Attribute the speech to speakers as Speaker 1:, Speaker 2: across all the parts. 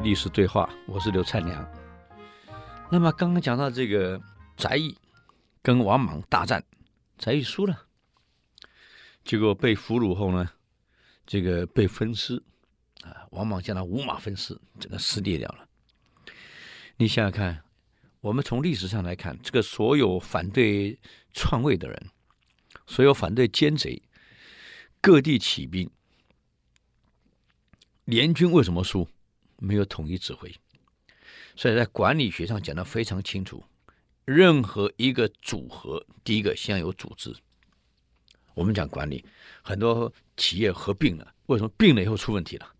Speaker 1: 历史对话，我是刘灿良。那么刚刚讲到这个翟义跟王莽大战，翟义输了，结果被俘虏后呢，这个被分尸啊，王莽将他五马分尸，整个撕裂掉了。你想想看，我们从历史上来看，这个所有反对篡位的人，所有反对奸贼，各地起兵。联军为什么输？没有统一指挥，所以在管理学上讲的非常清楚。任何一个组合，第一个先要有组织。我们讲管理，很多企业合并了，为什么并了以后出问题了？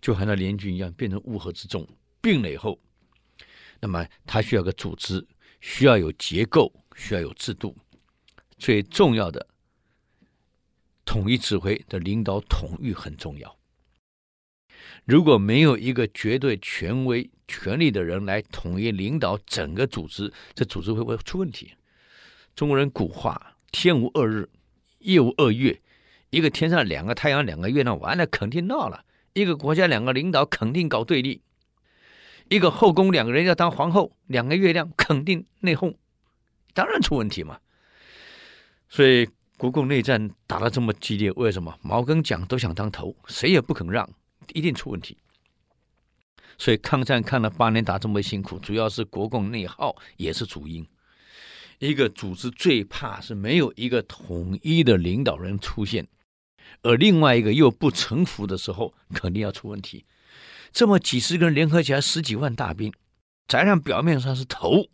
Speaker 1: 就好像联军一样，变成乌合之众。并了以后，那么它需要个组织，需要有结构，需要有制度。最重要的，统一指挥的领导统御很重要。如果没有一个绝对权威、权力的人来统一领导整个组织，这组织会不会出问题？中国人古话“天无二日，夜无二月”，一个天上两个太阳、两个月亮，完了肯定闹了；一个国家两个领导肯定搞对立；一个后宫两个人要当皇后，两个月亮肯定内讧，当然出问题嘛。所以国共内战打得这么激烈，为什么？毛跟蒋都想当头，谁也不肯让。一定出问题，所以抗战看了八年打这么辛苦，主要是国共内耗也是主因。一个组织最怕是没有一个统一的领导人出现，而另外一个又不臣服的时候，肯定要出问题。这么几十个人联合起来十几万大兵，翟让表面上是头，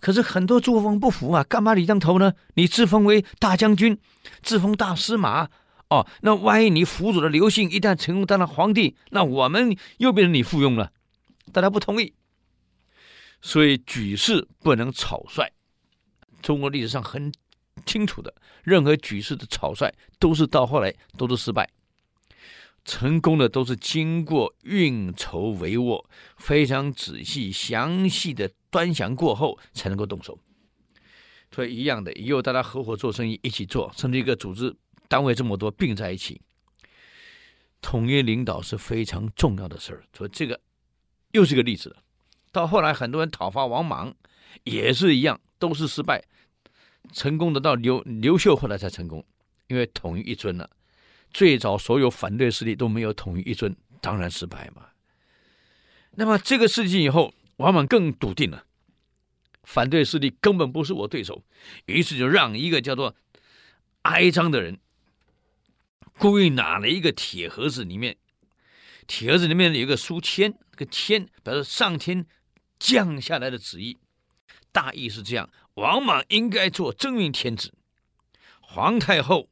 Speaker 1: 可是很多诸侯王不服啊，干嘛你当头呢？你自封为大将军，自封大司马。哦，那万一你辅佐的刘信一旦成功当了皇帝，那我们又变成你附庸了，大家不同意，所以举事不能草率。中国历史上很清楚的，任何举事的草率都是到后来都是失败，成功的都是经过运筹帷幄、非常仔细详细的端详过后才能够动手。所以一样的，以后大家合伙做生意，一起做，甚至一个组织。单位这么多并在一起，统一领导是非常重要的事儿。所以这个又是个例子。到后来，很多人讨伐王莽也是一样，都是失败。成功的到刘刘秀后来才成功，因为统一一尊了。最早所有反对势力都没有统一一尊，当然失败嘛。那么这个事情以后，王莽更笃定了，反对势力根本不是我对手，于是就让一个叫做哀章的人。故意拿了一个铁盒子，里面铁盒子里面有一个书签，这个签表示上天降下来的旨意，大意是这样：王莽应该做真命天子，皇太后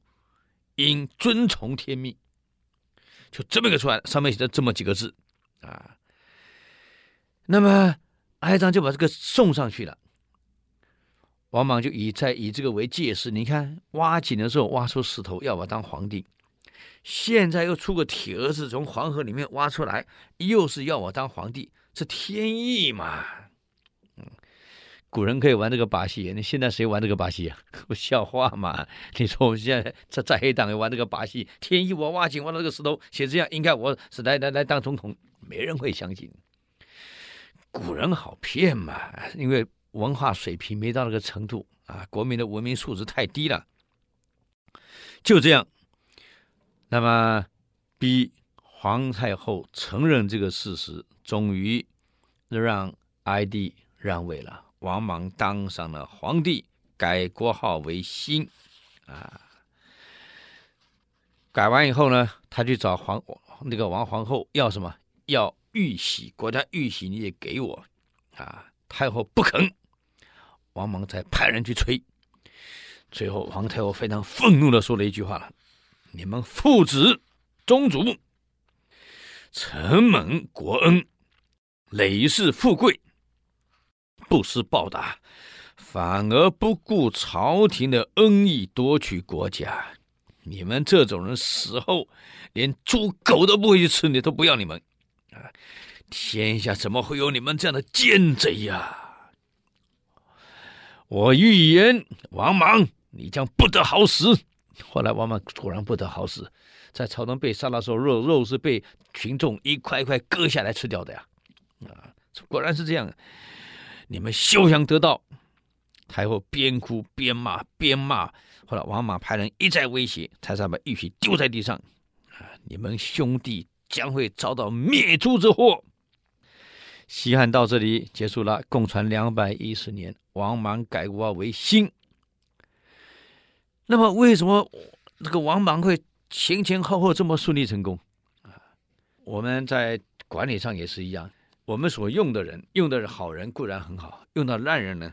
Speaker 1: 应遵从天命。就这么一个出来，上面写的这么几个字啊。那么哀章就把这个送上去了，王莽就以在以这个为戒示，你看挖井的时候挖出石头，要我当皇帝。现在又出个铁儿子从黄河里面挖出来，又是要我当皇帝，这天意嘛？嗯，古人可以玩这个把戏，你现在谁玩这个把戏啊？不笑话嘛？你说我们现在在在黑党也玩这个把戏，天意我挖井挖到这个石头，写这样应该我是来来来当总统，没人会相信。古人好骗嘛？因为文化水平没到那个程度啊，国民的文明素质太低了，就这样。那么，逼皇太后承认这个事实，终于让哀帝让位了。王莽当上了皇帝，改国号为新。啊，改完以后呢，他去找皇那个王皇后要什么？要玉玺，国家玉玺你也给我。啊，太后不肯，王莽才派人去催。最后，皇太后非常愤怒的说了一句话了。你们父子宗族承蒙国恩，累世富贵，不思报答，反而不顾朝廷的恩义夺取国家。你们这种人死后连猪狗都不会去吃，你都不要你们啊！天下怎么会有你们这样的奸贼呀？我预言，王莽，你将不得好死。后来王莽果然不得好死，在朝中被杀的时候，肉肉是被群众一块一块割下来吃掉的呀！啊，果然是这样。你们休想得到！太后边哭边骂，边骂。后来王莽派人一再威胁，才才把玉玺丢在地上。啊，你们兄弟将会遭到灭族之祸。西汉到这里结束了，共传两百一十年，王莽改国为新。那么，为什么这个王莽会前前后后这么顺利成功？啊，我们在管理上也是一样。我们所用的人，用的是好人固然很好，用到烂人呢，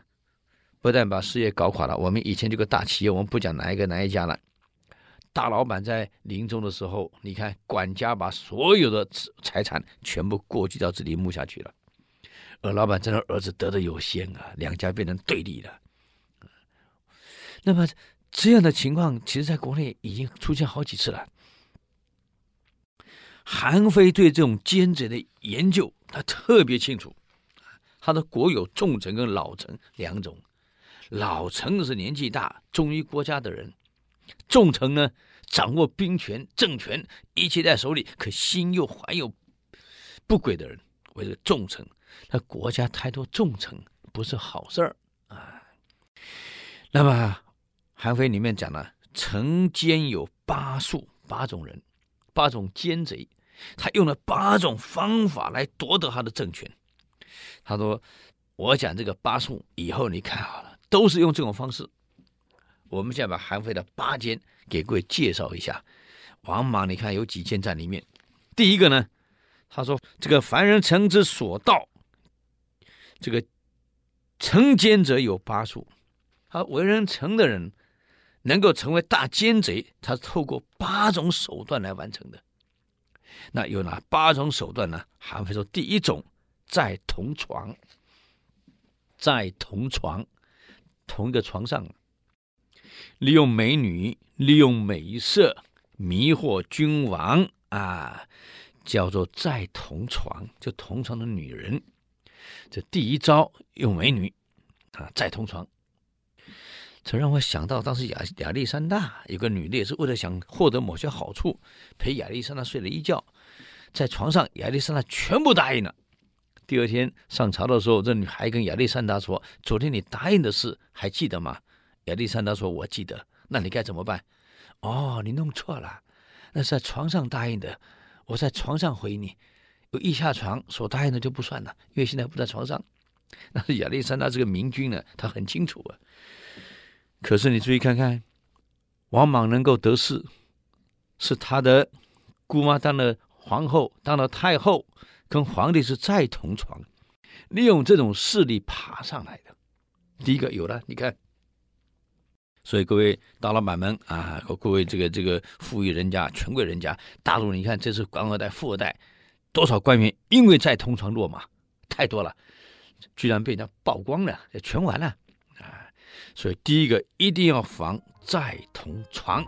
Speaker 1: 不但把事业搞垮了。我们以前这个大企业，我们不讲哪一个哪一家了，大老板在临终的时候，你看管家把所有的财产全部过继到自己墓下去了，而老板真的儿子得的有先啊，两家变成对立了。那么这样的情况，其实在国内已经出现好几次了。韩非对这种奸贼的研究，他特别清楚。他的国有重臣跟老臣两种，老臣是年纪大、忠于国家的人；重臣呢，掌握兵权、政权，一切在手里，可心又怀有不轨的人，为这个重臣。他国家太多重臣不是好事儿啊。那么韩非里面讲了，臣奸有八术，八种人，八种奸贼。他用了八种方法来夺得他的政权。他说：“我讲这个八术以后，你看好了，都是用这种方式。我们现在把韩非的八奸给各位介绍一下。王莽，你看有几奸在里面。第一个呢，他说这个凡人臣之所道，这个成奸者有八术。他为人臣的人能够成为大奸贼，他透过八种手段来完成的。”那有哪八种手段呢？韩非说，第一种在同床，在同床，同一个床上，利用美女，利用美色迷惑君王啊，叫做在同床，就同床的女人。这第一招用美女啊，在同床。这让我想到，当时亚亚历山大有个女的，也是为了想获得某些好处，陪亚历山大睡了一觉，在床上，亚历山大全部答应了。第二天上朝的时候，这女孩跟亚历山大说：“昨天你答应的事还记得吗？”亚历山大说：“我记得。”那你该怎么办？哦，你弄错了，那是在床上答应的，我在床上回你，有一下床所答应的就不算了，因为现在不在床上。那是亚历山大这个明君呢，他很清楚啊。可是你注意看看，王莽能够得势，是他的姑妈当了皇后，当了太后，跟皇帝是在同床，利用这种势力爬上来的。第一个有了，你看，所以各位大老板们啊，和各位这个这个富裕人家、权贵人家，大陆你看，这是官二代、富二代，多少官员因为在同床落马，太多了，居然被人家曝光了，全完了。所以，第一个一定要防再同床。